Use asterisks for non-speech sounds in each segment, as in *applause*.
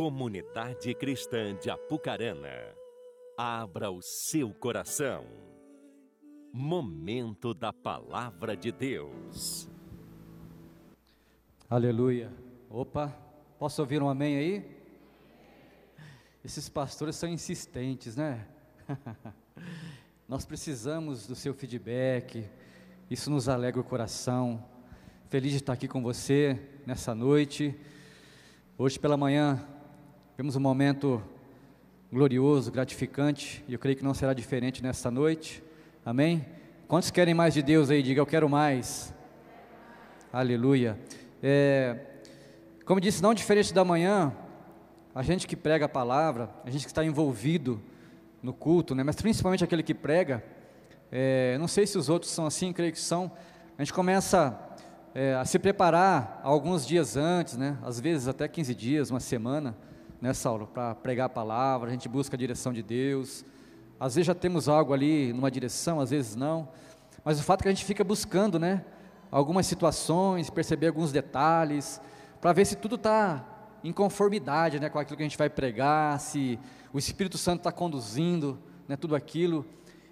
Comunidade Cristã de Apucarana, abra o seu coração. Momento da Palavra de Deus. Aleluia. Opa, posso ouvir um amém aí? Esses pastores são insistentes, né? *laughs* Nós precisamos do seu feedback, isso nos alegra o coração. Feliz de estar aqui com você nessa noite. Hoje pela manhã Temos um momento glorioso, gratificante, e eu creio que não será diferente nesta noite. Amém? Quantos querem mais de Deus aí? Diga, eu quero mais. Aleluia. É, como disse, não diferente da manhã, a gente que prega a palavra, a gente que está envolvido no culto, né, mas principalmente aquele que prega, é, não sei se os outros são assim, creio que são, a gente começa é, a se preparar alguns dias antes, né, às vezes até 15 dias, uma semana, né, Saulo, para pregar a palavra, a gente busca a direção de Deus. Às vezes já temos algo ali numa direção, às vezes não. Mas o fato é que a gente fica buscando, né, algumas situações, perceber alguns detalhes, para ver se tudo está em conformidade, né, com aquilo que a gente vai pregar, se o Espírito Santo está conduzindo, né, tudo aquilo.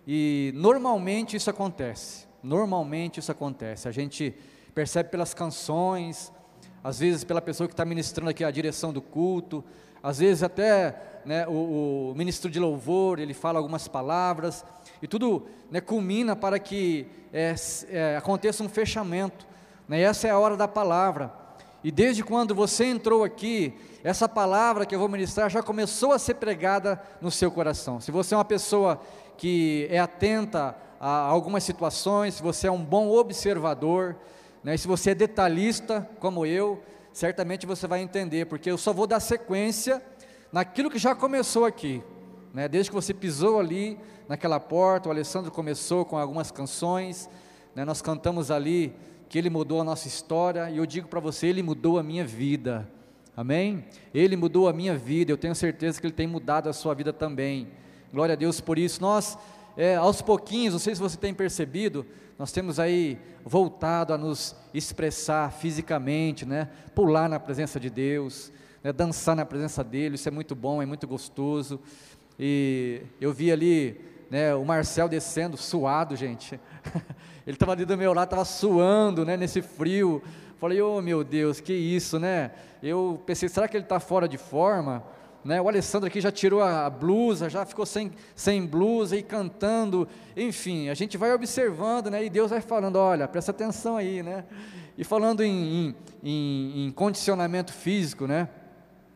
E normalmente isso acontece. Normalmente isso acontece. A gente percebe pelas canções, às vezes pela pessoa que está ministrando aqui a direção do culto, às vezes até né, o, o, ministro de louvor, ele fala algumas palavras, e tudo né, culmina para que é, é, aconteça um fechamento, né, essa é a hora da palavra, e desde quando você entrou aqui, essa palavra que eu vou ministrar já começou a ser pregada no seu coração, se você é uma pessoa que é atenta a algumas situações, se você é um bom observador, né, se você é detalhista como eu, certamente você vai entender, porque eu só vou dar sequência naquilo que já começou aqui. Né? Desde que você pisou ali naquela porta, o Alessandro começou com algumas canções, né? nós cantamos ali que ele mudou a nossa história, e eu digo para você, ele mudou a minha vida. Amém? Ele mudou a minha vida, eu tenho certeza que ele tem mudado a sua vida também. Glória a Deus por isso. Nós, é, aos pouquinhos, não sei se você tem percebido, nós temos aí voltado a nos expressar fisicamente, né? pular na presença de Deus, né? dançar na presença dele, isso é muito bom, é muito gostoso. E eu vi ali né, o Marcel descendo, suado, gente. *laughs* ele estava ali do meu lado, estava suando né, nesse frio. Falei, oh meu Deus, que isso, né? Eu pensei, será que ele está fora de forma? Né? O Alessandro aqui já tirou a blusa, já ficou sem, sem blusa e cantando, enfim, a gente vai observando, né? E Deus vai falando, olha, presta atenção aí, né? E falando em, em, em condicionamento físico, né?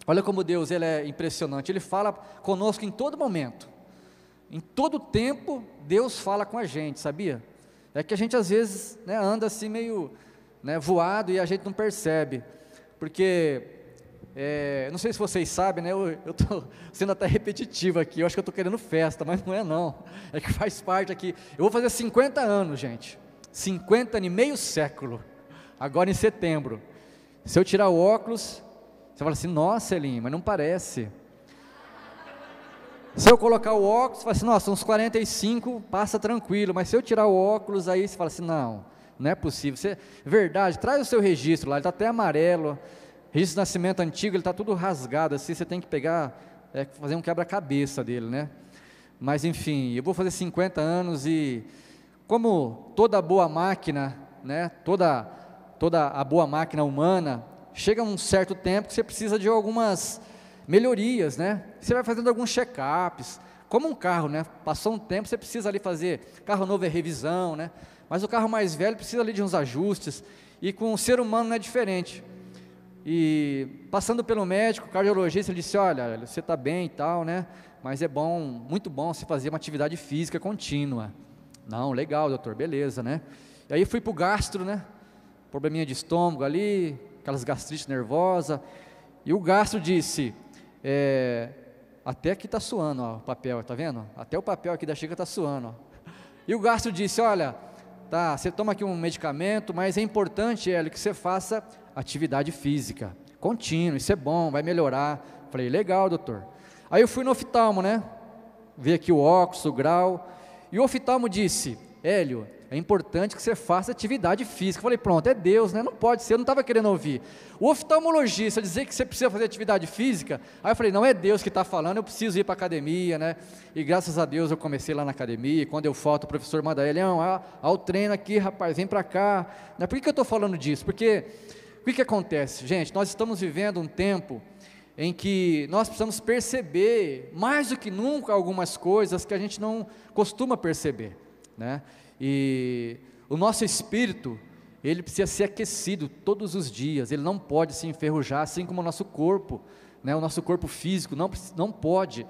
Olha como Deus ele é impressionante, Ele fala conosco em todo momento, em todo tempo Deus fala com a gente, sabia? É que a gente às vezes né, anda assim meio né, voado e a gente não percebe, porque é, não sei se vocês sabem, né? Eu estou *laughs* sendo até repetitivo aqui. Eu acho que eu estou querendo festa, mas não é não. É que faz parte aqui. Eu vou fazer 50 anos, gente. 50 e meio século. Agora em setembro. Se eu tirar o óculos, você fala assim, nossa Elim, mas não parece. Se eu colocar o óculos, você fala assim, nossa, uns 45, passa tranquilo. Mas se eu tirar o óculos, aí você fala assim, não, não é possível. Você, verdade, traz o seu registro lá, ele está até amarelo registro de nascimento antigo, ele está tudo rasgado, assim, você tem que pegar, é, fazer um quebra-cabeça dele, né? Mas enfim, eu vou fazer 50 anos e, como toda boa máquina, né, toda, toda a boa máquina humana, chega um certo tempo que você precisa de algumas melhorias, né? Você vai fazendo alguns check-ups, como um carro, né? Passou um tempo, você precisa ali fazer, carro novo é revisão, né? Mas o carro mais velho precisa ali de uns ajustes, e com o ser humano não é diferente. E passando pelo médico, cardiologista, disse: Olha, você está bem e tal, né? Mas é bom, muito bom se fazer uma atividade física contínua. Não, legal, doutor, beleza, né? E aí fui para o gastro, né? Probleminha de estômago ali, aquelas gastrites nervosa. E o gastro disse: é, Até aqui está suando ó, o papel, tá vendo? Até o papel aqui da xícara está suando. Ó. E o gastro disse: Olha, tá, você toma aqui um medicamento, mas é importante, Hélio, que você faça atividade física, contínua, isso é bom, vai melhorar. Falei, legal, doutor. Aí eu fui no oftalmo, né? Vi aqui o óculos, o grau, e o oftalmo disse, Hélio, é importante que você faça atividade física. Eu falei, pronto, é Deus, né? Não pode ser, eu não estava querendo ouvir. O oftalmologista dizer que você precisa fazer atividade física, aí eu falei, não é Deus que está falando, eu preciso ir para a academia, né? E graças a Deus eu comecei lá na academia, quando eu falto, o professor manda ele, ao treino aqui, rapaz, vem para cá. Né? Por que, que eu estou falando disso? Porque o que, que acontece? Gente, nós estamos vivendo um tempo em que nós precisamos perceber, mais do que nunca, algumas coisas que a gente não costuma perceber, né? E o nosso espírito, ele precisa ser aquecido todos os dias, ele não pode se enferrujar, assim como o nosso corpo, né? O nosso corpo físico não, não pode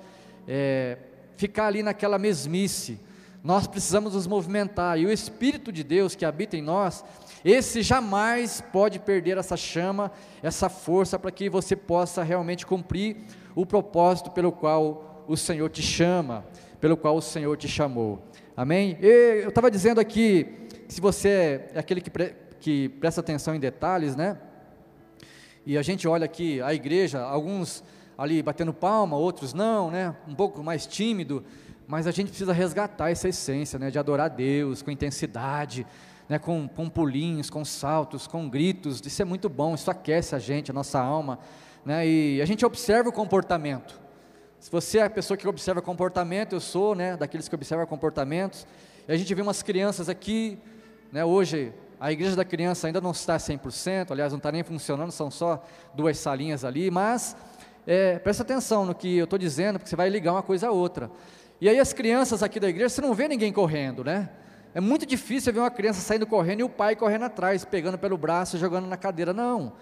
é, ficar ali naquela mesmice, nós precisamos nos movimentar, e o Espírito de Deus que habita em nós, esse jamais pode perder essa chama, essa força para que você possa realmente cumprir o propósito pelo qual o Senhor te chama, pelo qual o Senhor te chamou. Amém? E eu estava dizendo aqui, se você é aquele que, pre, que presta atenção em detalhes, né? E a gente olha aqui a igreja, alguns ali batendo palma, outros não, né? Um pouco mais tímido, mas a gente precisa resgatar essa essência, né? De adorar a Deus com intensidade, né, com, com pulinhos, com saltos, com gritos, isso é muito bom, isso aquece a gente, a nossa alma, né, e a gente observa o comportamento. Se você é a pessoa que observa comportamento, eu sou, né, daqueles que observam comportamentos, e a gente vê umas crianças aqui, né, hoje a igreja da criança ainda não está 100%, aliás, não está nem funcionando, são só duas salinhas ali, mas é, presta atenção no que eu estou dizendo, porque você vai ligar uma coisa a outra. E aí as crianças aqui da igreja, você não vê ninguém correndo, né? É muito difícil ver uma criança saindo correndo e o pai correndo atrás, pegando pelo braço, jogando na cadeira. Não.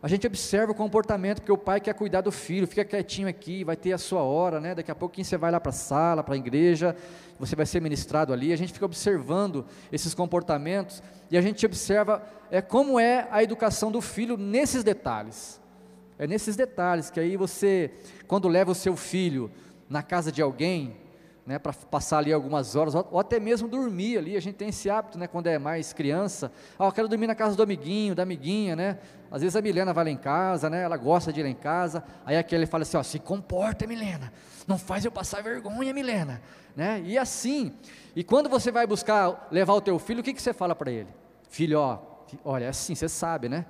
A gente observa o comportamento, porque o pai quer cuidar do filho, fica quietinho aqui, vai ter a sua hora, né? Daqui a pouquinho você vai lá para a sala, para a igreja, você vai ser ministrado ali. A gente fica observando esses comportamentos e a gente observa é, como é a educação do filho nesses detalhes. É nesses detalhes que aí você, quando leva o seu filho na casa de alguém, né, para passar ali algumas horas, ou até mesmo dormir ali, a gente tem esse hábito, né, quando é mais criança, ah, eu quero dormir na casa do amiguinho, da amiguinha, né, às vezes a Milena vai lá em casa, né, ela gosta de ir lá em casa, aí aquele fala assim, ó, se comporta Milena, não faz eu passar vergonha Milena, né, e assim, e quando você vai buscar levar o teu filho, o que, que você fala para ele? Filho, ó, olha, é assim, você sabe, né,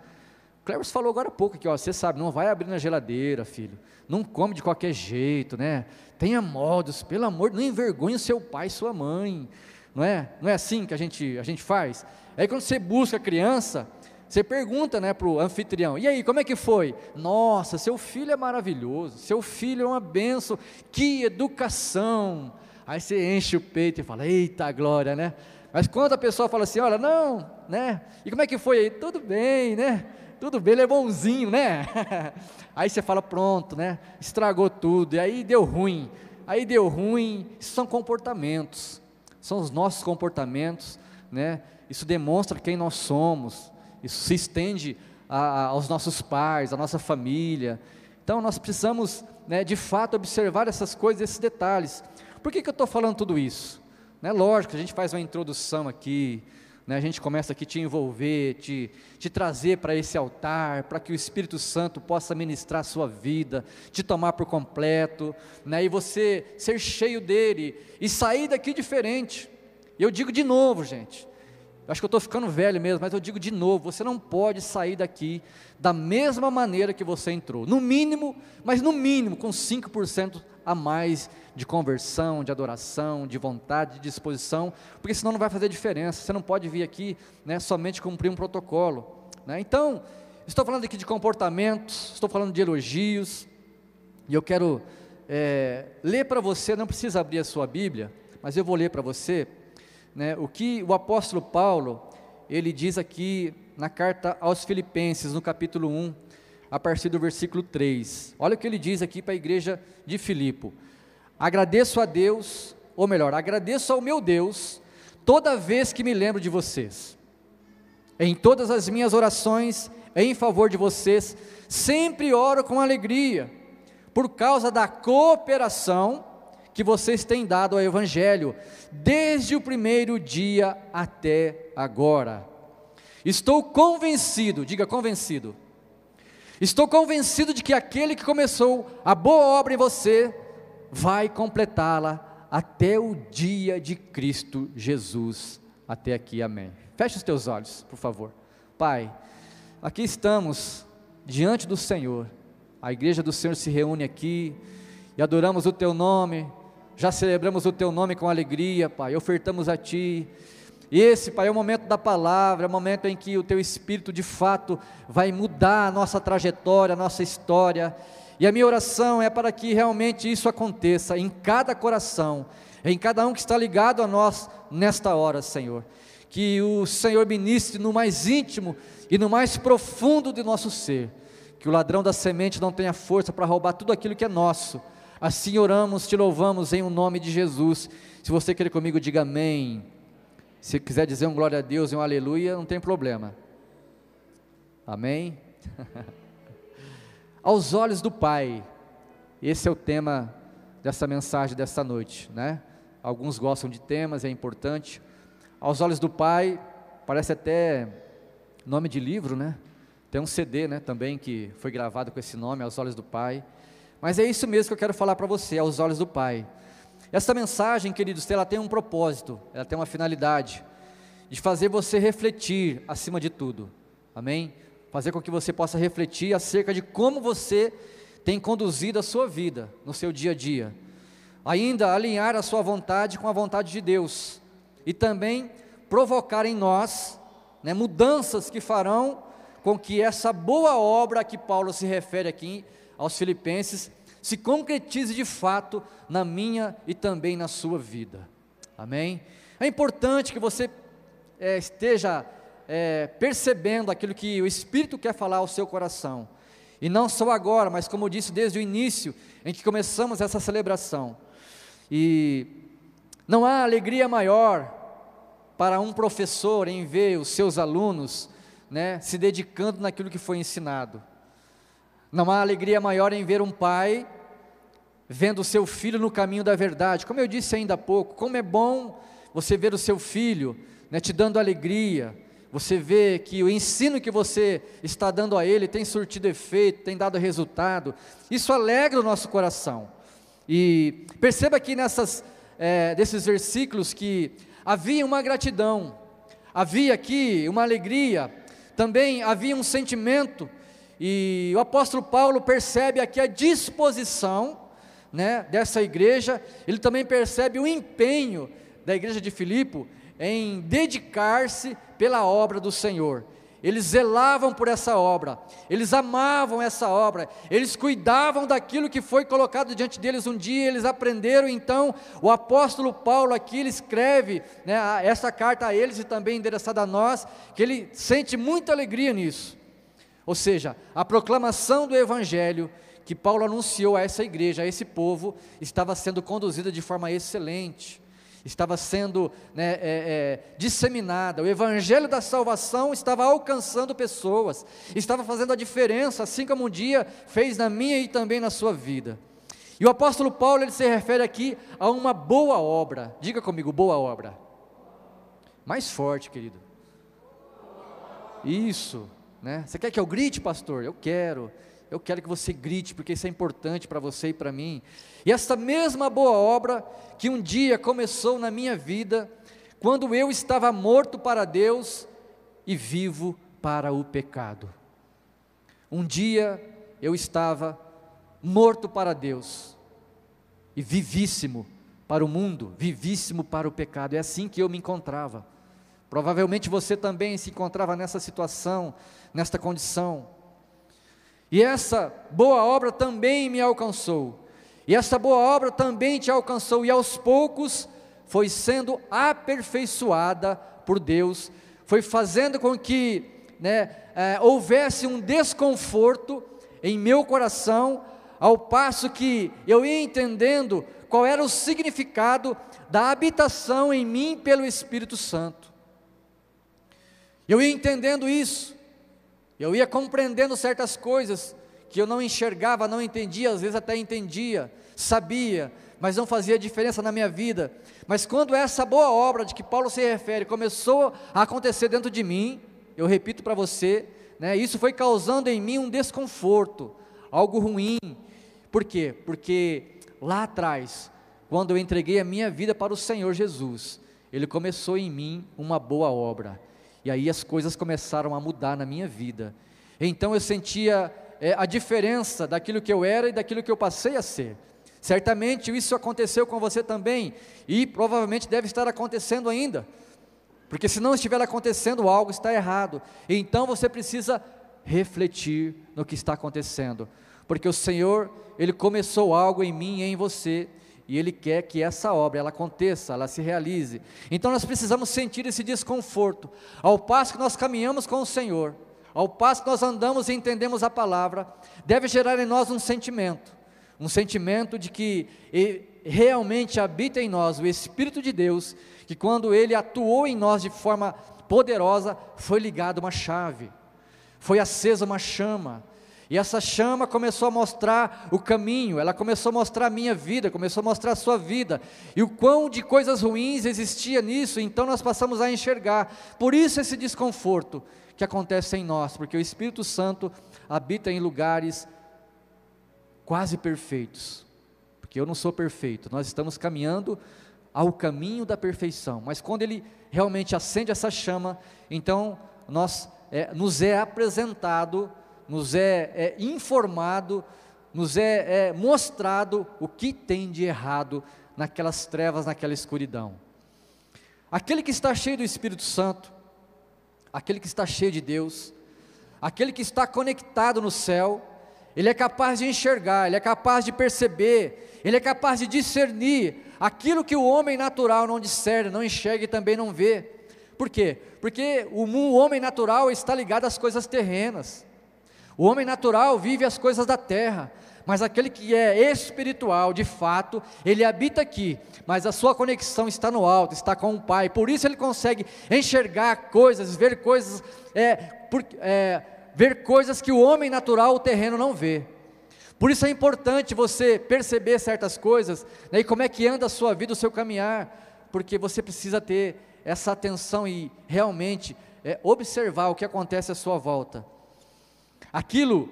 Cleves falou agora há pouco aqui, ó, você sabe, não vai abrir na geladeira, filho. Não come de qualquer jeito, né? Tenha modos, pelo amor, não envergonhe o seu pai sua mãe. Não é? Não é assim que a gente, a gente faz? Aí quando você busca a criança, você pergunta né, para o anfitrião, e aí, como é que foi? Nossa, seu filho é maravilhoso, seu filho é uma benção, que educação. Aí você enche o peito e fala, eita glória, né? Mas quando a pessoa fala assim, olha, não, né? E como é que foi aí? Tudo bem, né? Tudo bem, ele é bonzinho, né? *laughs* Aí você fala, pronto, né? Estragou tudo, e aí deu ruim. Aí deu ruim, isso são comportamentos, são os nossos comportamentos, né? Isso demonstra quem nós somos, isso se estende a, a, aos nossos pais, à nossa família. Então nós precisamos, né, de fato, observar essas coisas, esses detalhes. Por que, que eu estou falando tudo isso? Né, lógico, a gente faz uma introdução aqui, né, a gente começa aqui a te envolver, te, te trazer para esse altar, para que o Espírito Santo possa ministrar a sua vida, te tomar por completo, né, e você ser cheio dele e sair daqui diferente. Eu digo de novo, gente, acho que eu estou ficando velho mesmo, mas eu digo de novo: você não pode sair daqui da mesma maneira que você entrou, no mínimo, mas no mínimo com 5% a mais de conversão, de adoração, de vontade, de disposição, porque senão não vai fazer diferença. Você não pode vir aqui né, somente cumprir um protocolo. Né? Então, estou falando aqui de comportamentos, estou falando de elogios, e eu quero é, ler para você, não precisa abrir a sua Bíblia, mas eu vou ler para você né, o que o apóstolo Paulo, ele diz aqui na carta aos Filipenses, no capítulo 1, a partir do versículo 3. Olha o que ele diz aqui para a igreja de Filipo. Agradeço a Deus, ou melhor, agradeço ao meu Deus, toda vez que me lembro de vocês. Em todas as minhas orações em favor de vocês, sempre oro com alegria, por causa da cooperação que vocês têm dado ao Evangelho, desde o primeiro dia até agora. Estou convencido, diga convencido, estou convencido de que aquele que começou a boa obra em você, vai completá-la até o dia de Cristo Jesus. até aqui. Amém. Feche os teus olhos, por favor. Pai, aqui estamos diante do Senhor. A igreja do Senhor se reúne aqui e adoramos o teu nome. Já celebramos o teu nome com alegria, Pai. Ofertamos a ti. Esse, Pai, é o momento da palavra, é o momento em que o Teu Espírito de fato vai mudar a nossa trajetória, a nossa história. E a minha oração é para que realmente isso aconteça em cada coração, em cada um que está ligado a nós nesta hora, Senhor. Que o Senhor ministre no mais íntimo e no mais profundo de nosso ser. Que o ladrão da semente não tenha força para roubar tudo aquilo que é nosso. Assim oramos, te louvamos em o um nome de Jesus. Se você quer comigo, diga amém. Se quiser dizer um glória a Deus e um aleluia, não tem problema. Amém? *laughs* Aos olhos do Pai, esse é o tema dessa mensagem desta noite, né? Alguns gostam de temas, é importante. Aos olhos do Pai, parece até nome de livro, né? Tem um CD, né, também que foi gravado com esse nome, Aos olhos do Pai. Mas é isso mesmo que eu quero falar para você, aos olhos do Pai. Essa mensagem, queridos, ela tem um propósito, ela tem uma finalidade de fazer você refletir acima de tudo. Amém? Fazer com que você possa refletir acerca de como você tem conduzido a sua vida no seu dia a dia. Ainda alinhar a sua vontade com a vontade de Deus e também provocar em nós né, mudanças que farão com que essa boa obra a que Paulo se refere aqui aos Filipenses se concretize de fato na minha e também na sua vida. Amém? É importante que você é, esteja é, percebendo aquilo que o Espírito quer falar ao seu coração. E não só agora, mas como eu disse desde o início, em que começamos essa celebração. E não há alegria maior para um professor em ver os seus alunos né, se dedicando naquilo que foi ensinado. Não há alegria maior em ver um pai vendo o seu filho no caminho da verdade. Como eu disse ainda há pouco, como é bom você ver o seu filho né, te dando alegria, você vê que o ensino que você está dando a ele tem surtido efeito, tem dado resultado, isso alegra o nosso coração. E perceba aqui nessas, é, desses versículos que havia uma gratidão, havia aqui uma alegria, também havia um sentimento, e o apóstolo Paulo percebe aqui a disposição né, dessa igreja, ele também percebe o empenho da igreja de Filipe em dedicar-se pela obra do Senhor. Eles zelavam por essa obra, eles amavam essa obra, eles cuidavam daquilo que foi colocado diante deles um dia, eles aprenderam então. O apóstolo Paulo aqui ele escreve né, essa carta a eles e também endereçada a nós, que ele sente muita alegria nisso. Ou seja, a proclamação do Evangelho que Paulo anunciou a essa igreja, a esse povo, estava sendo conduzida de forma excelente, estava sendo né, é, é, disseminada, o evangelho da salvação estava alcançando pessoas, estava fazendo a diferença, assim como um dia fez na minha e também na sua vida. E o apóstolo Paulo ele se refere aqui a uma boa obra, diga comigo, boa obra. Mais forte, querido. Isso, né? Você quer que eu grite, pastor? Eu quero. Eu quero que você grite, porque isso é importante para você e para mim. E essa mesma boa obra que um dia começou na minha vida, quando eu estava morto para Deus e vivo para o pecado. Um dia eu estava morto para Deus e vivíssimo para o mundo, vivíssimo para o pecado. É assim que eu me encontrava. Provavelmente você também se encontrava nessa situação, nesta condição. E essa boa obra também me alcançou. E essa boa obra também te alcançou. E aos poucos foi sendo aperfeiçoada por Deus, foi fazendo com que né, é, houvesse um desconforto em meu coração, ao passo que eu ia entendendo qual era o significado da habitação em mim pelo Espírito Santo. Eu ia entendendo isso, eu ia compreendendo certas coisas que eu não enxergava, não entendia, às vezes até entendia, sabia, mas não fazia diferença na minha vida. Mas quando essa boa obra de que Paulo se refere começou a acontecer dentro de mim, eu repito para você, né, isso foi causando em mim um desconforto, algo ruim. Por quê? Porque lá atrás, quando eu entreguei a minha vida para o Senhor Jesus, Ele começou em mim uma boa obra. E aí as coisas começaram a mudar na minha vida. Então eu sentia é, a diferença daquilo que eu era e daquilo que eu passei a ser. Certamente isso aconteceu com você também e provavelmente deve estar acontecendo ainda. Porque se não estiver acontecendo algo está errado. Então você precisa refletir no que está acontecendo. Porque o Senhor, ele começou algo em mim e em você e Ele quer que essa obra ela aconteça, ela se realize. Então nós precisamos sentir esse desconforto, ao passo que nós caminhamos com o Senhor, ao passo que nós andamos e entendemos a palavra, deve gerar em nós um sentimento, um sentimento de que realmente habita em nós o Espírito de Deus, que quando Ele atuou em nós de forma poderosa, foi ligada uma chave, foi acesa uma chama, e essa chama começou a mostrar o caminho, ela começou a mostrar a minha vida, começou a mostrar a sua vida, e o quão de coisas ruins existia nisso, então nós passamos a enxergar. Por isso esse desconforto que acontece em nós, porque o Espírito Santo habita em lugares quase perfeitos. Porque eu não sou perfeito, nós estamos caminhando ao caminho da perfeição, mas quando ele realmente acende essa chama, então nós é, nos é apresentado nos é, é informado, nos é, é mostrado o que tem de errado naquelas trevas, naquela escuridão. Aquele que está cheio do Espírito Santo, aquele que está cheio de Deus, aquele que está conectado no céu, ele é capaz de enxergar, ele é capaz de perceber, ele é capaz de discernir aquilo que o homem natural não discerne, não enxerga e também não vê. Por quê? Porque o homem natural está ligado às coisas terrenas. O homem natural vive as coisas da terra, mas aquele que é espiritual, de fato, ele habita aqui, mas a sua conexão está no alto, está com o Pai, por isso ele consegue enxergar coisas, ver coisas, é, por, é, ver coisas que o homem natural, o terreno, não vê. Por isso é importante você perceber certas coisas, né, e como é que anda a sua vida, o seu caminhar, porque você precisa ter essa atenção e realmente é, observar o que acontece à sua volta. Aquilo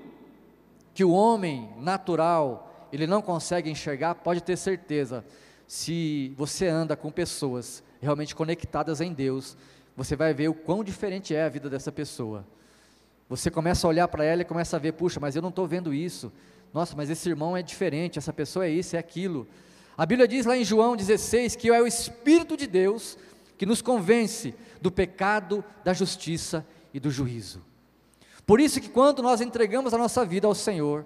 que o homem natural ele não consegue enxergar, pode ter certeza, se você anda com pessoas realmente conectadas em Deus, você vai ver o quão diferente é a vida dessa pessoa. Você começa a olhar para ela e começa a ver, puxa, mas eu não estou vendo isso. Nossa, mas esse irmão é diferente, essa pessoa é isso, é aquilo. A Bíblia diz lá em João 16 que é o Espírito de Deus que nos convence do pecado, da justiça e do juízo. Por isso que quando nós entregamos a nossa vida ao Senhor,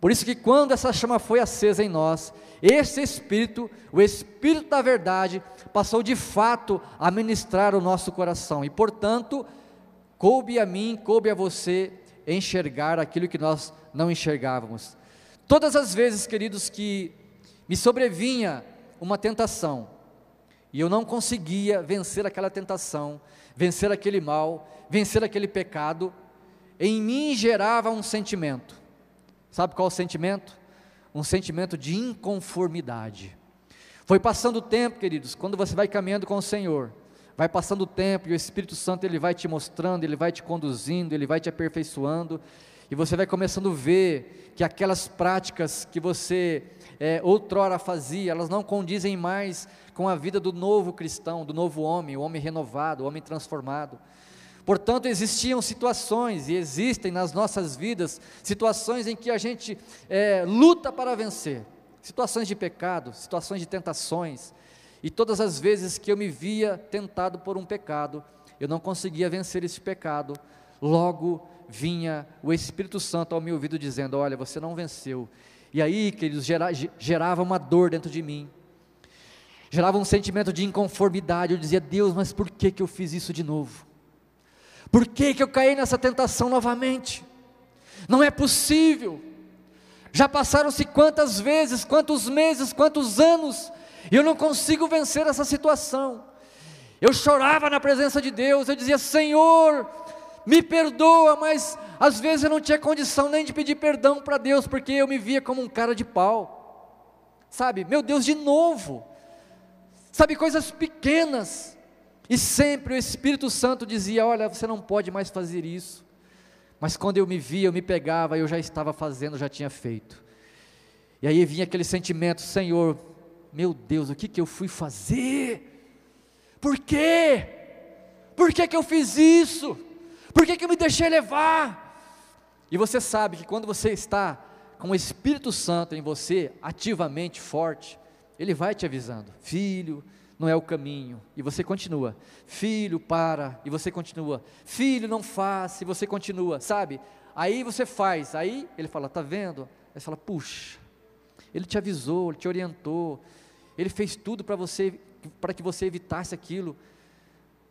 por isso que quando essa chama foi acesa em nós, esse Espírito, o Espírito da verdade, passou de fato a ministrar o nosso coração, e portanto, coube a mim, coube a você enxergar aquilo que nós não enxergávamos. Todas as vezes, queridos, que me sobrevinha uma tentação, e eu não conseguia vencer aquela tentação, vencer aquele mal, vencer aquele pecado, em mim gerava um sentimento. Sabe qual o sentimento? Um sentimento de inconformidade. Foi passando o tempo, queridos, quando você vai caminhando com o Senhor, vai passando o tempo e o Espírito Santo ele vai te mostrando, ele vai te conduzindo, ele vai te aperfeiçoando, e você vai começando a ver que aquelas práticas que você é, outrora fazia, elas não condizem mais com a vida do novo cristão, do novo homem, o homem renovado, o homem transformado. Portanto, existiam situações e existem nas nossas vidas situações em que a gente é, luta para vencer, situações de pecado, situações de tentações, e todas as vezes que eu me via tentado por um pecado, eu não conseguia vencer esse pecado, logo vinha o Espírito Santo ao meu ouvido dizendo: Olha, você não venceu. E aí, queridos, gerava uma dor dentro de mim, gerava um sentimento de inconformidade. Eu dizia: Deus, mas por que, que eu fiz isso de novo? Por que, que eu caí nessa tentação novamente? Não é possível. Já passaram-se quantas vezes, quantos meses, quantos anos, e eu não consigo vencer essa situação. Eu chorava na presença de Deus, eu dizia: Senhor, me perdoa, mas às vezes eu não tinha condição nem de pedir perdão para Deus, porque eu me via como um cara de pau. Sabe, meu Deus, de novo. Sabe, coisas pequenas. E sempre o Espírito Santo dizia: Olha, você não pode mais fazer isso. Mas quando eu me via, eu me pegava, eu já estava fazendo, já tinha feito. E aí vinha aquele sentimento: Senhor, meu Deus, o que, que eu fui fazer? Por quê? Por que, que eu fiz isso? Por que, que eu me deixei levar? E você sabe que quando você está com o Espírito Santo em você, ativamente forte, ele vai te avisando: filho, não é o caminho, e você continua. Filho, para, e você continua. Filho, não faça, e você continua, sabe? Aí você faz, aí ele fala: tá vendo? Aí você fala: puxa, ele te avisou, ele te orientou, ele fez tudo para você, para que você evitasse aquilo.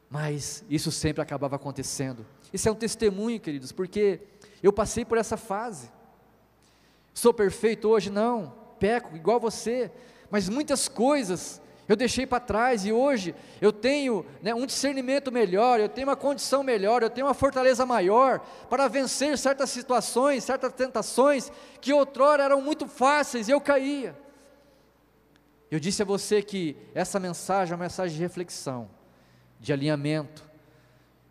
Mas isso sempre acabava acontecendo. Isso é um testemunho, queridos, porque eu passei por essa fase. Sou perfeito hoje? Não. Peco igual você. Mas muitas coisas eu deixei para trás e hoje eu tenho né, um discernimento melhor, eu tenho uma condição melhor, eu tenho uma fortaleza maior para vencer certas situações, certas tentações que outrora eram muito fáceis e eu caía. Eu disse a você que essa mensagem é uma mensagem de reflexão, de alinhamento,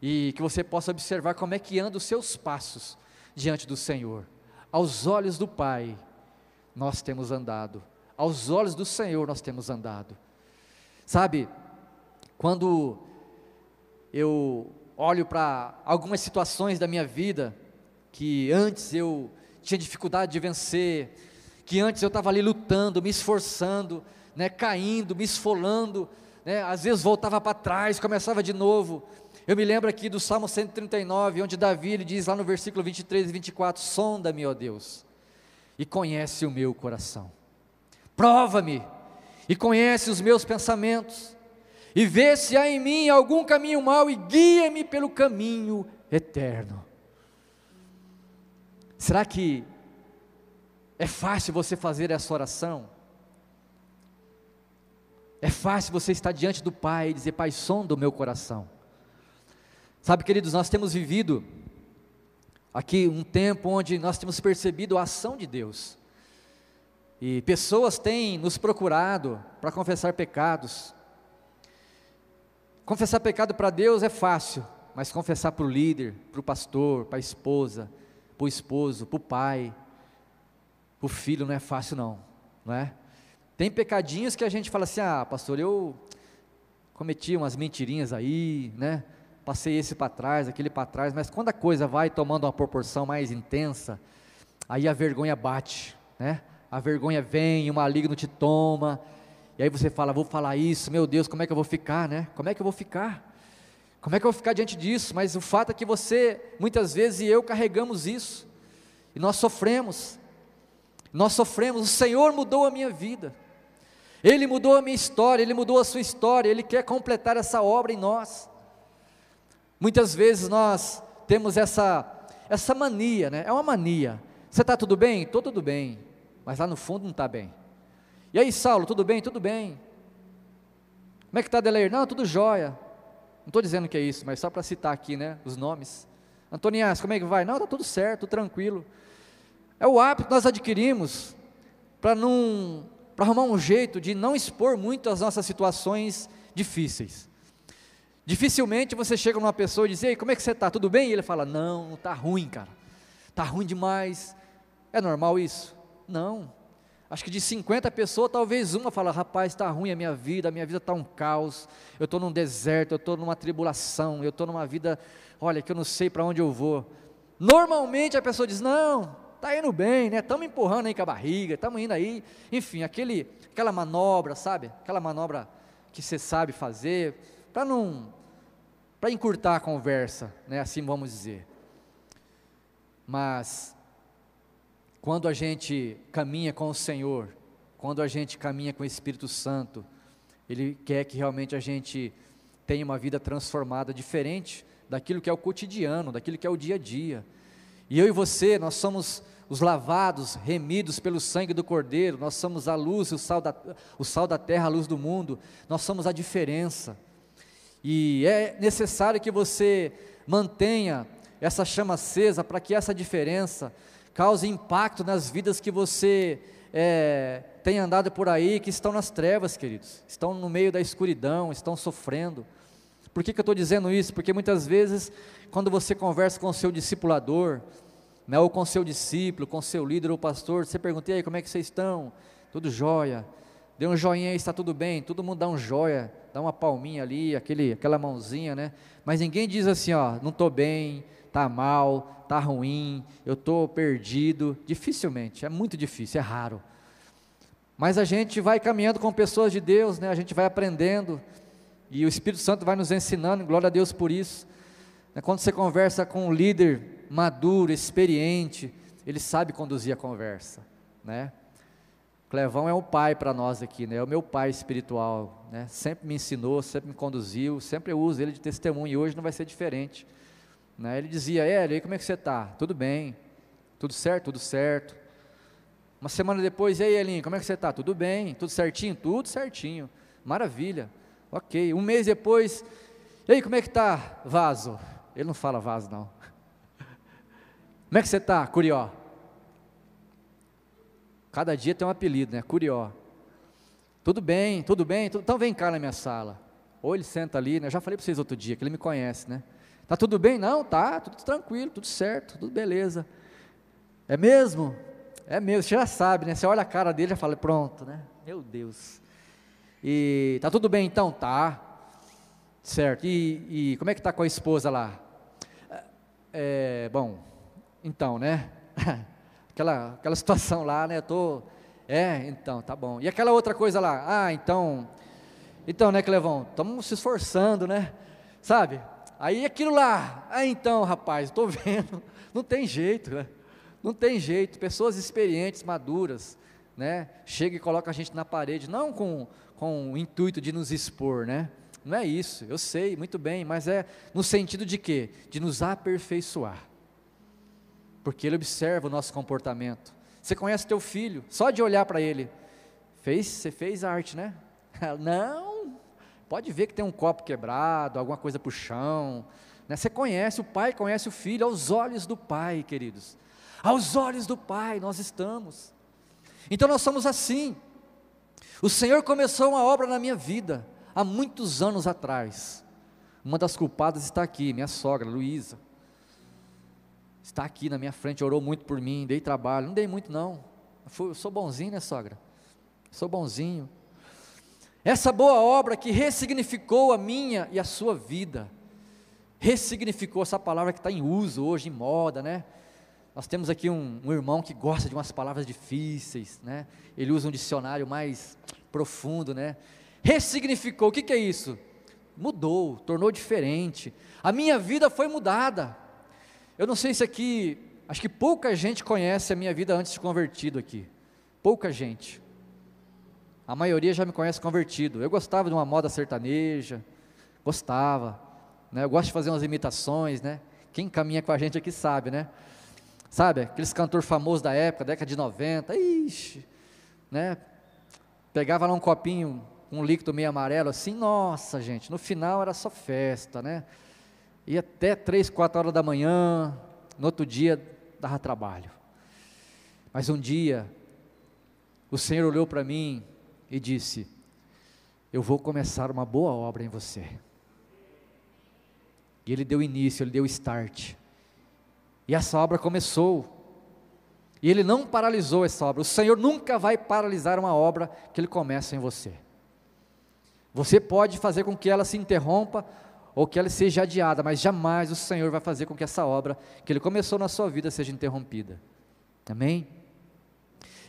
e que você possa observar como é que andam os seus passos diante do Senhor. Aos olhos do Pai, nós temos andado, aos olhos do Senhor, nós temos andado. Sabe, quando eu olho para algumas situações da minha vida, que antes eu tinha dificuldade de vencer, que antes eu estava ali lutando, me esforçando, né, caindo, me esfolando, né, às vezes voltava para trás, começava de novo. Eu me lembro aqui do Salmo 139, onde Davi ele diz lá no versículo 23 e 24: Sonda-me, ó Deus, e conhece o meu coração. Prova-me e conhece os meus pensamentos, e vê se há em mim algum caminho mau e guia-me pelo caminho eterno. Será que é fácil você fazer essa oração? É fácil você estar diante do Pai e dizer: Pai, sonda o meu coração. Sabe, queridos, nós temos vivido aqui um tempo onde nós temos percebido a ação de Deus. E pessoas têm nos procurado para confessar pecados. Confessar pecado para Deus é fácil, mas confessar para o líder, para o pastor, para a esposa, para o esposo, para o pai, para o filho não é fácil não, não é? Tem pecadinhos que a gente fala assim, ah pastor, eu cometi umas mentirinhas aí, né? passei esse para trás, aquele para trás, mas quando a coisa vai tomando uma proporção mais intensa, aí a vergonha bate, né? A vergonha vem, o maligno te toma, e aí você fala, vou falar isso, meu Deus, como é que eu vou ficar, né? Como é que eu vou ficar? Como é que eu vou ficar diante disso? Mas o fato é que você, muitas vezes, e eu carregamos isso, e nós sofremos, nós sofremos, o Senhor mudou a minha vida, Ele mudou a minha história, Ele mudou a sua história, Ele quer completar essa obra em nós. Muitas vezes nós temos essa, essa mania, né? É uma mania. Você está tudo bem? Estou tudo bem. Mas lá no fundo não está bem. E aí, Saulo, tudo bem? Tudo bem. Como é que está Deleir? Não, tudo jóia. Não estou dizendo que é isso, mas só para citar aqui, né? Os nomes. Antonias, como é que vai? Não, está tudo certo, tranquilo. É o hábito que nós adquirimos para não para arrumar um jeito de não expor muito as nossas situações difíceis. Dificilmente você chega numa pessoa e diz: Ei, como é que você está? Tudo bem? E ele fala: Não, está ruim, cara. Está ruim demais. É normal isso? Não. Acho que de 50 pessoas, talvez uma fala: Rapaz, está ruim a minha vida, a minha vida está um caos. Eu estou num deserto, eu estou numa tribulação, eu estou numa vida, olha, que eu não sei para onde eu vou. Normalmente a pessoa diz: Não, está indo bem, né? Estamos empurrando aí com a barriga, estamos indo aí. Enfim, aquele, aquela manobra, sabe? Aquela manobra que você sabe fazer, para não para encurtar a conversa, né, assim vamos dizer. Mas quando a gente caminha com o Senhor, quando a gente caminha com o Espírito Santo, ele quer que realmente a gente tenha uma vida transformada diferente daquilo que é o cotidiano, daquilo que é o dia a dia. E eu e você, nós somos os lavados, remidos pelo sangue do Cordeiro, nós somos a luz, o sal da, o sal da terra, a luz do mundo, nós somos a diferença. E é necessário que você mantenha essa chama acesa para que essa diferença cause impacto nas vidas que você é, tem andado por aí, que estão nas trevas, queridos, estão no meio da escuridão, estão sofrendo. Por que, que eu estou dizendo isso? Porque muitas vezes, quando você conversa com o seu discipulador, né, ou com o seu discípulo, com o seu líder ou pastor, você pergunta, aí, como é que vocês estão? Tudo jóia. Dê um joinha aí, está tudo bem. Todo mundo dá um joia Dá uma palminha ali, aquele, aquela mãozinha, né? Mas ninguém diz assim, ó, não estou bem, tá mal, tá ruim, eu estou perdido. Dificilmente, é muito difícil, é raro. Mas a gente vai caminhando com pessoas de Deus, né? A gente vai aprendendo e o Espírito Santo vai nos ensinando, glória a Deus por isso. Né? Quando você conversa com um líder maduro, experiente, ele sabe conduzir a conversa, né? Clevão é um pai para nós aqui, né? É o meu pai espiritual, né? Sempre me ensinou, sempre me conduziu, sempre eu uso ele de testemunho e hoje não vai ser diferente. Né? Ele dizia, Hélio, como é que você está? Tudo bem, tudo certo, tudo certo. Uma semana depois, e aí Elinho, como é que você está? Tudo bem, tudo certinho? Tudo certinho, maravilha, ok. Um mês depois, e aí como é que está, vaso? Ele não fala vaso não. *laughs* Como é que você está, Curió? Cada dia tem um apelido, né? Curió. Tudo bem, tudo bem, tudo... então vem cá na minha sala. Ou ele senta ali, né? Eu já falei para vocês outro dia, que ele me conhece, né? Tá tudo bem? Não, tá, tudo tranquilo, tudo certo, tudo beleza. É mesmo? É mesmo, você já sabe, né? Você olha a cara dele e já fala, pronto, né? Meu Deus. E tá tudo bem então? Tá. Certo. E, e como é que tá com a esposa lá? É, bom, então, né? *laughs* aquela, aquela situação lá, né? Tô, é, então, tá bom. E aquela outra coisa lá, ah, então, então, né, Clevão, estamos se esforçando, né? Sabe? Aí aquilo lá, ah, então, rapaz, estou vendo, *laughs* não tem jeito, né? Não tem jeito. Pessoas experientes, maduras, né? Chega e coloca a gente na parede, não com, com o intuito de nos expor, né? Não é isso, eu sei muito bem, mas é no sentido de quê? De nos aperfeiçoar porque ele observa o nosso comportamento. Você conhece teu filho, só de olhar para ele, fez, você fez arte, né? *laughs* Não, pode ver que tem um copo quebrado, alguma coisa para o chão. Né? Você conhece, o pai conhece o filho aos olhos do pai, queridos. Aos olhos do pai nós estamos. Então nós somos assim. O Senhor começou uma obra na minha vida há muitos anos atrás. Uma das culpadas está aqui, minha sogra, Luísa está aqui na minha frente, orou muito por mim, dei trabalho. Não dei muito, não. Eu sou bonzinho, né, sogra? Sou bonzinho. Essa boa obra que ressignificou a minha e a sua vida, ressignificou essa palavra que está em uso hoje, em moda, né? Nós temos aqui um, um, irmão que gosta de umas palavras difíceis, né? Ele usa um dicionário mais profundo, né? Ressignificou, o que, que é isso? Mudou, tornou diferente. A minha vida foi mudada. Eu não sei se aqui, acho que pouca gente conhece a minha vida antes de convertido aqui. Pouca gente. A maioria já me conhece convertido. Eu gostava de uma moda sertaneja, gostava. Né? Eu gosto de fazer umas imitações, né? Quem caminha com a gente aqui sabe, né? Sabe, aqueles cantores famosos da época, década de 90, ixi, né? Pegava lá um copinho, um líquido meio amarelo assim, nossa gente, no final era só festa, né? ia até três, quatro horas da manhã, no outro dia dava trabalho. Mas um dia, o Senhor olhou para mim e disse: Eu vou começar uma boa obra em você. E Ele deu início, Ele deu start. E essa obra começou. E Ele não paralisou essa obra. O Senhor nunca vai paralisar uma obra que Ele começa em você. Você pode fazer com que ela se interrompa, ou que ela seja adiada, mas jamais o Senhor vai fazer com que essa obra que Ele começou na sua vida seja interrompida. Amém?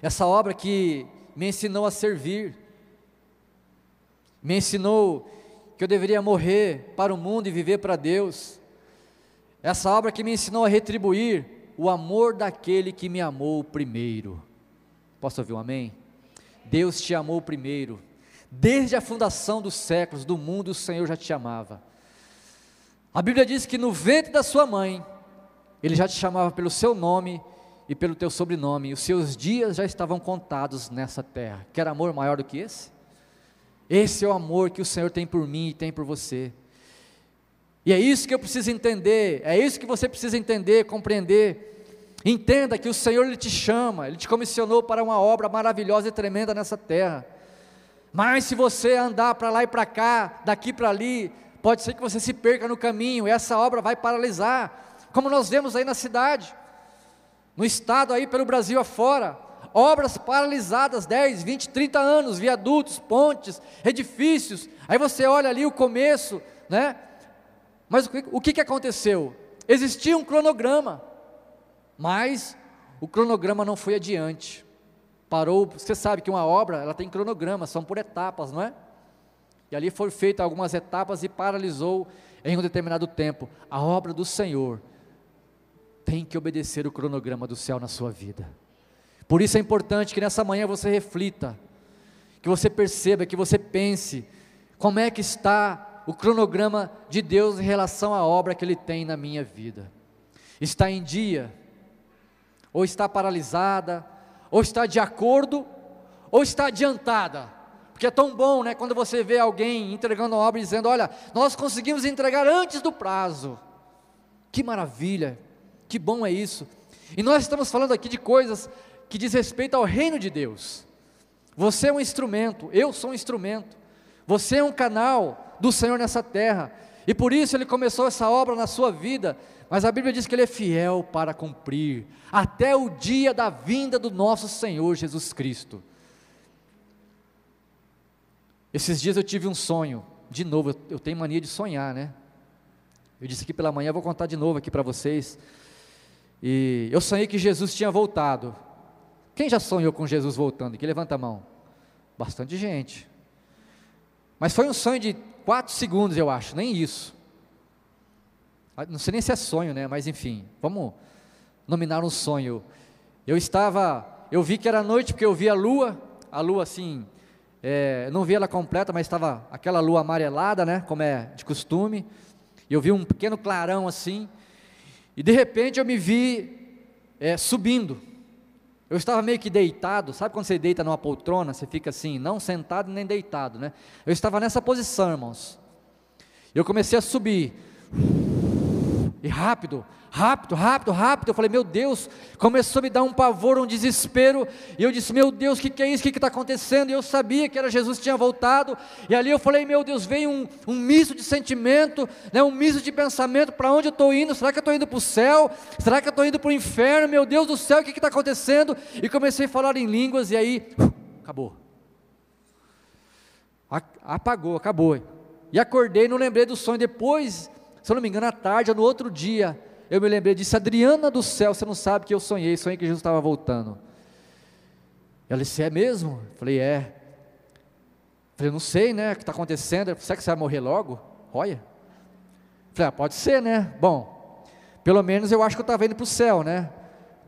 Essa obra que me ensinou a servir, me ensinou que eu deveria morrer para o mundo e viver para Deus. Essa obra que me ensinou a retribuir o amor daquele que me amou primeiro. Posso ouvir um amém? Deus te amou primeiro. Desde a fundação dos séculos do mundo, o Senhor já te amava. A Bíblia diz que no ventre da sua mãe, ele já te chamava pelo seu nome e pelo teu sobrenome, os seus dias já estavam contados nessa terra. Quer amor maior do que esse? Esse é o amor que o Senhor tem por mim e tem por você. E é isso que eu preciso entender, é isso que você precisa entender, compreender. Entenda que o Senhor ele te chama, ele te comissionou para uma obra maravilhosa e tremenda nessa terra. Mas se você andar para lá e para cá, daqui para ali, pode ser que você se perca no caminho, e essa obra vai paralisar, como nós vemos aí na cidade, no estado aí pelo Brasil afora, obras paralisadas 10, 20, 30 anos, viadutos, pontes, edifícios. Aí você olha ali o começo, né? Mas o que, que aconteceu? Existia um cronograma, mas o cronograma não foi adiante. Parou, você sabe que uma obra, ela tem cronograma, são por etapas, não é? E ali foram feitas algumas etapas e paralisou em um determinado tempo. A obra do Senhor tem que obedecer o cronograma do céu na sua vida. Por isso é importante que nessa manhã você reflita, que você perceba, que você pense como é que está o cronograma de Deus em relação à obra que Ele tem na minha vida. Está em dia, ou está paralisada, ou está de acordo, ou está adiantada. Porque é tão bom, né, quando você vê alguém entregando a obra e dizendo: Olha, nós conseguimos entregar antes do prazo. Que maravilha, que bom é isso. E nós estamos falando aqui de coisas que diz respeito ao reino de Deus. Você é um instrumento, eu sou um instrumento. Você é um canal do Senhor nessa terra. E por isso ele começou essa obra na sua vida, mas a Bíblia diz que ele é fiel para cumprir até o dia da vinda do nosso Senhor Jesus Cristo. Esses dias eu tive um sonho, de novo, eu tenho mania de sonhar, né? Eu disse aqui pela manhã, vou contar de novo aqui para vocês. E eu sonhei que Jesus tinha voltado. Quem já sonhou com Jesus voltando? Aqui levanta a mão. Bastante gente. Mas foi um sonho de quatro segundos, eu acho, nem isso. Ah, não sei nem se é sonho, né? Mas enfim, vamos nominar um sonho. Eu estava, eu vi que era noite porque eu vi a lua, a lua assim, é, não vi ela completa, mas estava aquela lua amarelada, né? Como é de costume. E eu vi um pequeno clarão assim. E de repente eu me vi é, subindo. Eu estava meio que deitado, sabe quando você deita numa poltrona, você fica assim, não sentado nem deitado, né? Eu estava nessa posição, irmãos. Eu comecei a subir. E rápido, rápido, rápido, rápido. Eu falei, meu Deus, começou a me dar um pavor, um desespero. E eu disse, meu Deus, o que, que, é isso? O que está acontecendo? E eu sabia que era Jesus que tinha voltado. E ali eu falei, meu Deus, veio um, um misto de sentimento, né, um misto de pensamento. Para onde eu estou indo? Será que eu estou indo para o céu? Será que eu estou indo para o inferno? Meu Deus do céu, o que está acontecendo? E comecei a falar em línguas, e aí, uh, acabou. Apagou, acabou. E acordei, não lembrei do sonho. Depois, se eu não me engano, à tarde, ou no outro dia, eu me lembrei disso, Adriana do céu, você não sabe que eu sonhei, sonhei que Jesus estava voltando. Ela disse, é mesmo? Eu falei, é. Eu falei, não sei, né, o que está acontecendo, será que você vai morrer logo? Olha. Eu falei, ah, pode ser, né, bom, pelo menos eu acho que eu estava indo para o céu, né,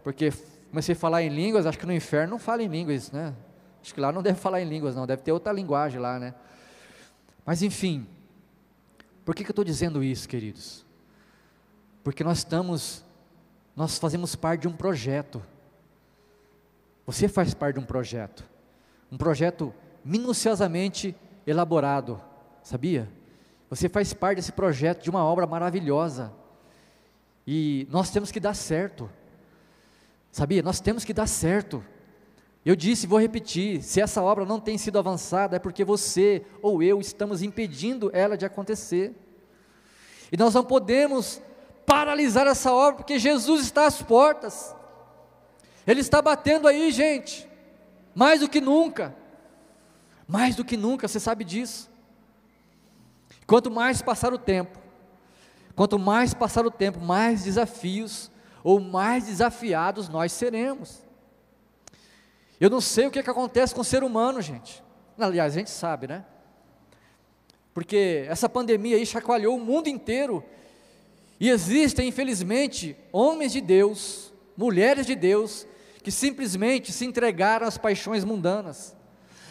porque comecei a falar em línguas, acho que no inferno não fala em línguas, né, acho que lá não deve falar em línguas não, deve ter outra linguagem lá, né, mas enfim, por que, que eu estou dizendo isso, queridos? Porque nós estamos, nós fazemos parte de um projeto. Você faz parte de um projeto. Um projeto minuciosamente elaborado, sabia? Você faz parte desse projeto de uma obra maravilhosa. E nós temos que dar certo. Sabia? Nós temos que dar certo. Eu disse, vou repetir: se essa obra não tem sido avançada, é porque você ou eu estamos impedindo ela de acontecer. E nós não podemos paralisar essa obra, porque Jesus está às portas. Ele está batendo aí, gente, mais do que nunca. Mais do que nunca, você sabe disso. Quanto mais passar o tempo, quanto mais passar o tempo, mais desafios ou mais desafiados nós seremos. Eu não sei o que, é que acontece com o ser humano, gente. Aliás, a gente sabe, né? Porque essa pandemia aí chacoalhou o mundo inteiro e existem, infelizmente, homens de Deus, mulheres de Deus, que simplesmente se entregaram às paixões mundanas.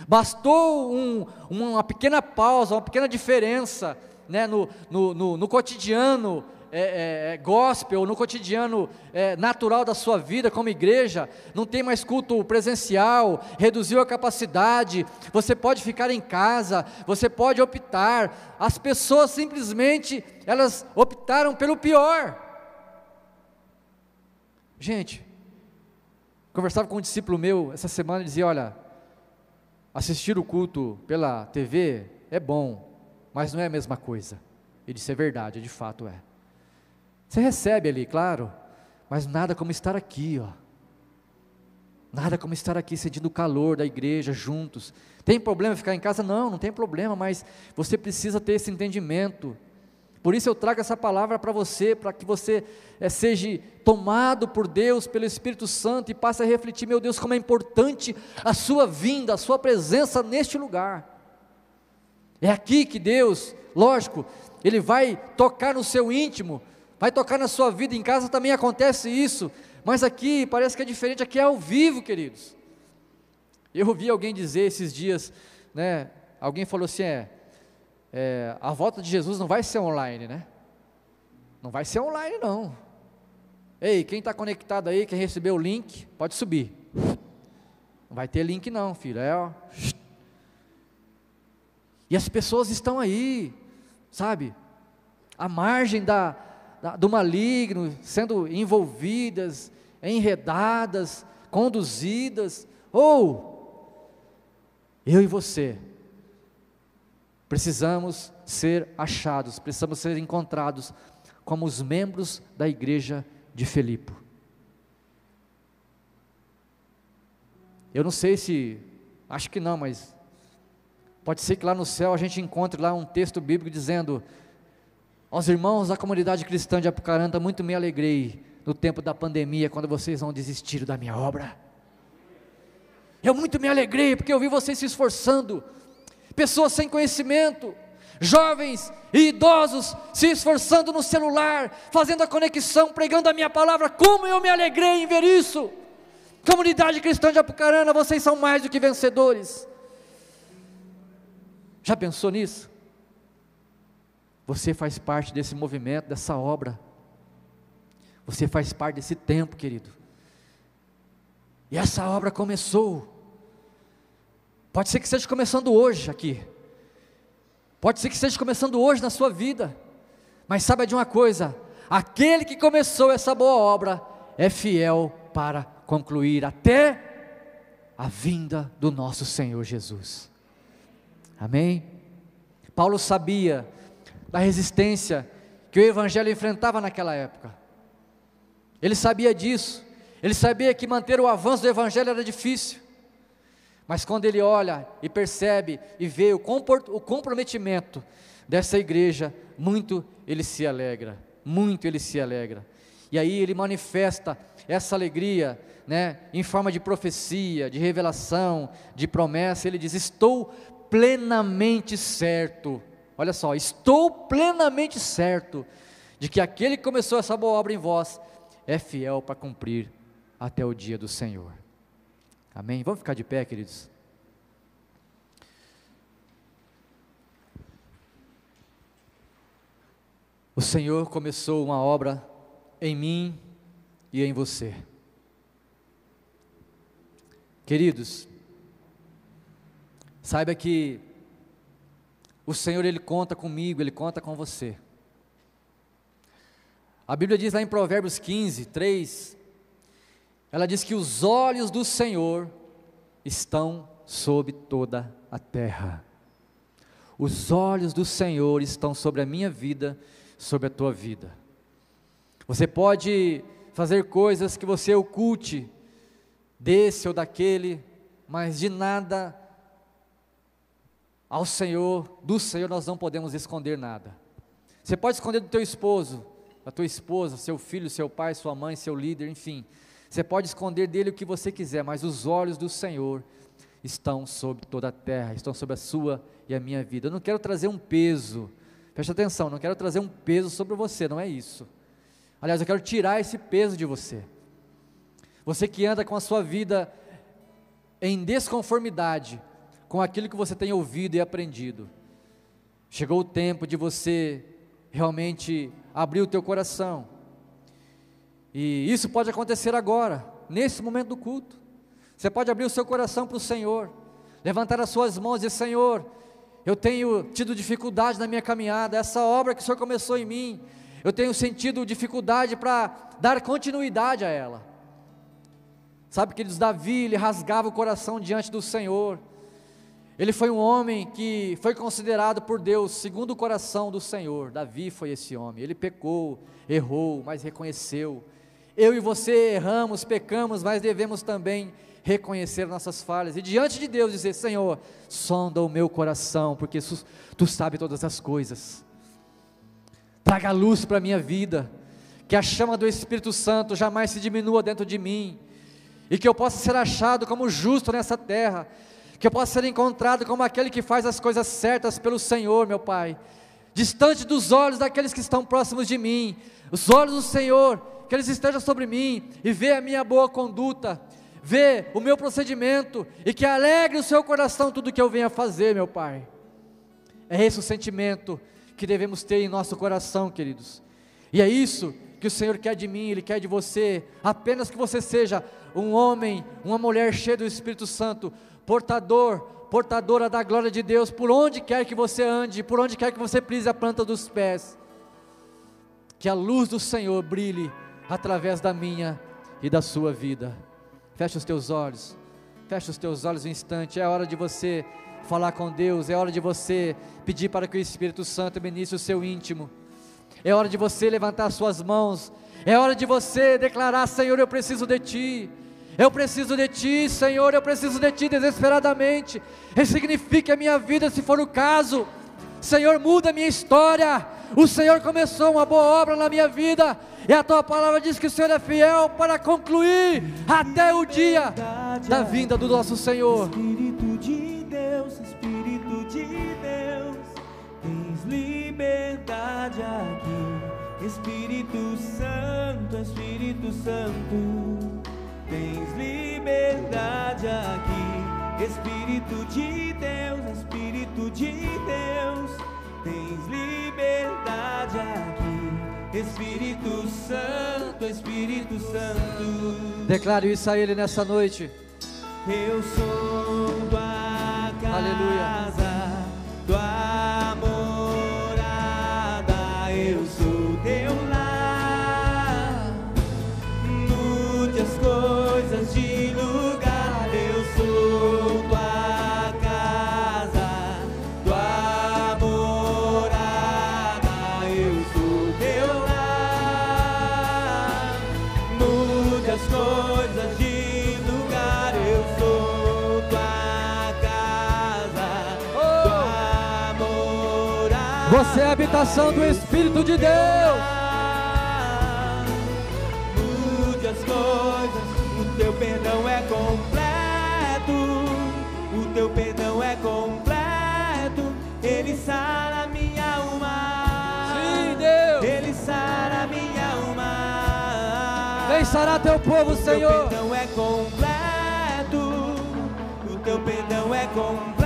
Bastou um, uma pequena pausa, uma pequena diferença né, no, no, no, no cotidiano é, é, é, gospel, no cotidiano é, natural da sua vida como igreja, não tem mais culto presencial, reduziu a capacidade, você pode ficar em casa, você pode optar, as pessoas simplesmente, elas optaram pelo pior. Gente, conversava com um discípulo meu essa semana e dizia: Olha, assistir o culto pela TV é bom, mas não é a mesma coisa. Ele disse: É verdade, de fato é. Você recebe ali, claro, mas nada como estar aqui, ó. Nada como estar aqui sentindo o calor da igreja juntos. Tem problema ficar em casa? Não, não tem problema, mas você precisa ter esse entendimento. Por isso eu trago essa palavra para você, para que você é, seja tomado por Deus, pelo Espírito Santo e passe a refletir, meu Deus, como é importante a sua vinda, a sua presença neste lugar. É aqui que Deus, lógico, Ele vai tocar no seu íntimo, vai tocar na sua vida, em casa também acontece isso, mas aqui parece que é diferente, aqui é ao vivo, queridos. Eu ouvi alguém dizer esses dias, né? Alguém falou assim: é, é, a volta de Jesus não vai ser online, né? Não vai ser online, não. Ei, quem está conectado aí, quem recebeu o link, pode subir. Não vai ter link, não, filho. É, ó. E as pessoas estão aí, sabe? À margem da, do maligno, sendo envolvidas, enredadas, conduzidas, ou eu e você precisamos ser achados, precisamos ser encontrados como os membros da igreja de Filipe. Eu não sei se, acho que não, mas pode ser que lá no céu a gente encontre lá um texto bíblico dizendo: aos irmãos da comunidade cristã de Apucaranta, muito me alegrei no tempo da pandemia, quando vocês não desistiram da minha obra. Eu muito me alegrei, porque eu vi vocês se esforçando, pessoas sem conhecimento, jovens e idosos se esforçando no celular, fazendo a conexão, pregando a minha palavra. Como eu me alegrei em ver isso! Comunidade cristã de Apucarana, vocês são mais do que vencedores. Já pensou nisso? Você faz parte desse movimento, dessa obra. Você faz parte desse tempo, querido. E essa obra começou. Pode ser que esteja começando hoje aqui. Pode ser que esteja começando hoje na sua vida. Mas saiba de uma coisa: aquele que começou essa boa obra é fiel para concluir até a vinda do nosso Senhor Jesus. Amém? Paulo sabia da resistência que o Evangelho enfrentava naquela época. Ele sabia disso, ele sabia que manter o avanço do Evangelho era difícil, mas quando ele olha e percebe e vê o, o comprometimento dessa igreja, muito ele se alegra, muito ele se alegra. E aí ele manifesta essa alegria, né, em forma de profecia, de revelação, de promessa. Ele diz: Estou plenamente certo. Olha só, estou plenamente certo de que aquele que começou essa boa obra em vós é fiel para cumprir até o dia do Senhor. Amém? Vamos ficar de pé, queridos. O Senhor começou uma obra em mim e em você. Queridos, saiba que o Senhor ele conta comigo, ele conta com você. A Bíblia diz lá em Provérbios 15, 3, ela diz que os olhos do Senhor estão sobre toda a terra. Os olhos do Senhor estão sobre a minha vida, sobre a tua vida. Você pode fazer coisas que você oculte desse ou daquele, mas de nada ao Senhor, do Senhor nós não podemos esconder nada. Você pode esconder do teu esposo, a tua esposa, seu filho, seu pai, sua mãe, seu líder, enfim. Você pode esconder dele o que você quiser, mas os olhos do Senhor estão sobre toda a terra, estão sobre a sua e a minha vida. Eu não quero trazer um peso, preste atenção, não quero trazer um peso sobre você, não é isso. Aliás, eu quero tirar esse peso de você. Você que anda com a sua vida em desconformidade com aquilo que você tem ouvido e aprendido. Chegou o tempo de você realmente abrir o teu coração. E isso pode acontecer agora, nesse momento do culto. Você pode abrir o seu coração para o Senhor, levantar as suas mãos e dizer: Senhor, eu tenho tido dificuldade na minha caminhada, essa obra que o Senhor começou em mim, eu tenho sentido dificuldade para dar continuidade a ela. Sabe, que queridos, Davi, ele rasgava o coração diante do Senhor, ele foi um homem que foi considerado por Deus segundo o coração do Senhor. Davi foi esse homem. Ele pecou, errou, mas reconheceu. Eu e você erramos, pecamos, mas devemos também reconhecer nossas falhas e diante de Deus dizer: Senhor, sonda o meu coração, porque tu sabes todas as coisas. Traga luz para a minha vida, que a chama do Espírito Santo jamais se diminua dentro de mim, e que eu possa ser achado como justo nessa terra, que eu possa ser encontrado como aquele que faz as coisas certas pelo Senhor, meu Pai, distante dos olhos daqueles que estão próximos de mim, os olhos do Senhor, que eles estejam sobre mim e vê a minha boa conduta, vê o meu procedimento e que alegre o seu coração tudo que eu venha fazer, meu Pai. É esse o sentimento que devemos ter em nosso coração, queridos. E é isso que o Senhor quer de mim, Ele quer de você, apenas que você seja um homem, uma mulher cheia do Espírito Santo, portador, portadora da glória de Deus, por onde quer que você ande, por onde quer que você pise a planta dos pés. Que a luz do Senhor brilhe através da minha e da sua vida. Feche os teus olhos, feche os teus olhos um instante, é hora de você falar com Deus, é hora de você pedir para que o Espírito Santo ministre o seu íntimo, é hora de você levantar suas mãos, é hora de você declarar: Senhor, eu preciso de Ti. Eu preciso de Ti, Senhor, eu preciso de Ti desesperadamente. Ressignifique a minha vida se for o caso. Senhor, muda a minha história. O Senhor começou uma boa obra na minha vida, e a tua palavra diz que o Senhor é fiel para concluir até o dia da vinda do nosso Senhor. Espírito de Deus, Espírito de Deus, tens liberdade aqui. Espírito Santo, Espírito Santo, tens liberdade aqui. Espírito de Deus, Espírito de Deus, tens liberdade aqui. Espírito Santo, Espírito Santo. Declare isso a Ele nessa noite. Eu sou tua casa, Aleluia. tua morada, Você é a habitação do Espírito de Deus. Mude as coisas, o teu perdão é completo, o teu perdão é completo, ele sara minha alma. Sim, Deus. Ele sara minha alma. Vem sarar teu povo, O teu Senhor. perdão é completo, o teu perdão é completo,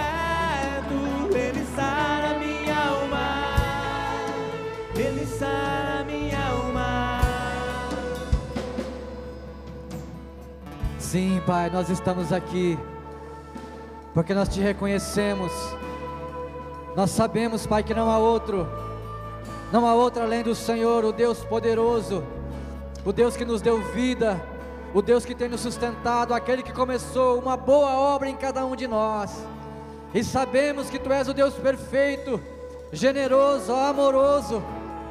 Sim, Pai, nós estamos aqui porque nós te reconhecemos. Nós sabemos, Pai, que não há outro, não há outro além do Senhor, o Deus poderoso, o Deus que nos deu vida, o Deus que tem nos sustentado, aquele que começou uma boa obra em cada um de nós. E sabemos que Tu és o Deus perfeito, generoso, amoroso,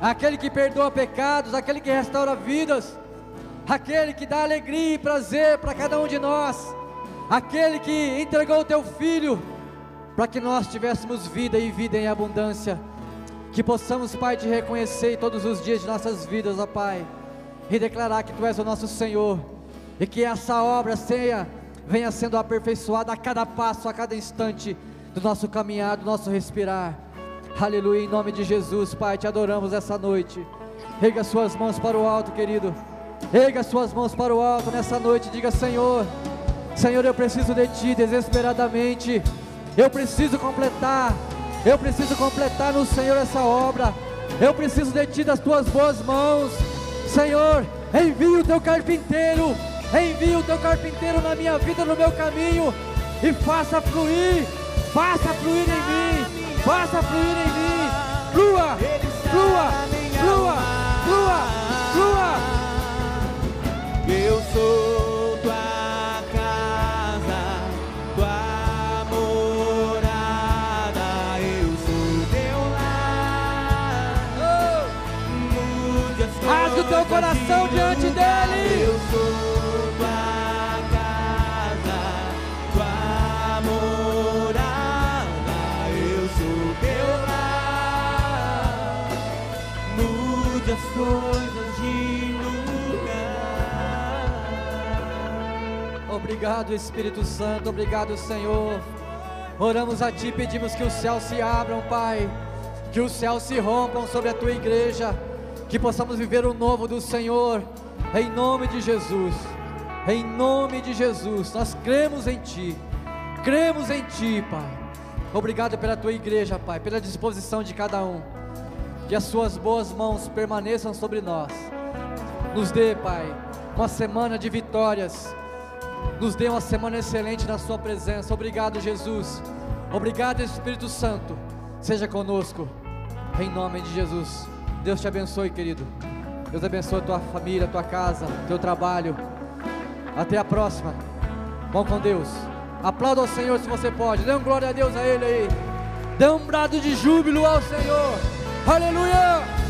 aquele que perdoa pecados, aquele que restaura vidas aquele que dá alegria e prazer para cada um de nós, aquele que entregou o teu filho para que nós tivéssemos vida e vida em abundância. Que possamos, Pai, te reconhecer todos os dias de nossas vidas, ó Pai, e declarar que Tu és o nosso Senhor, e que essa obra seja, venha sendo aperfeiçoada a cada passo, a cada instante do nosso caminhar, do nosso respirar. Aleluia, em nome de Jesus, Pai, te adoramos essa noite. Rega suas mãos para o alto, querido. Erga suas mãos para o alto nessa noite, diga: Senhor, Senhor, eu preciso de Ti desesperadamente. Eu preciso completar, eu preciso completar no Senhor essa obra. Eu preciso de Ti, das Tuas boas mãos. Senhor, envia o Teu carpinteiro, envia o Teu carpinteiro na minha vida, no meu caminho, e faça fluir, faça fluir em mim, faça fluir em mim. Flua, flua, flua, flua, flua. Eu sou tua casa, tua morada, eu sou teu lar. As Rasgue o teu coração diante dele. Obrigado, Espírito Santo. Obrigado, Senhor. Oramos a Ti, pedimos que os céus se abram, Pai. Que os céus se rompam sobre a Tua igreja. Que possamos viver o novo do Senhor. Em nome de Jesus. Em nome de Jesus. Nós cremos em Ti. Cremos em Ti, Pai. Obrigado pela Tua igreja, Pai. Pela disposição de cada um. Que as Suas boas mãos permaneçam sobre nós. Nos dê, Pai, uma semana de vitórias nos dê uma semana excelente na Sua presença. Obrigado, Jesus. Obrigado, Espírito Santo. Seja conosco, em nome de Jesus. Deus te abençoe, querido. Deus abençoe a tua família, a tua casa, teu trabalho. Até a próxima. Vão com Deus. Aplauda ao Senhor se você pode. Dê um glória a Deus a Ele aí. Dê um brado de júbilo ao Senhor. Aleluia!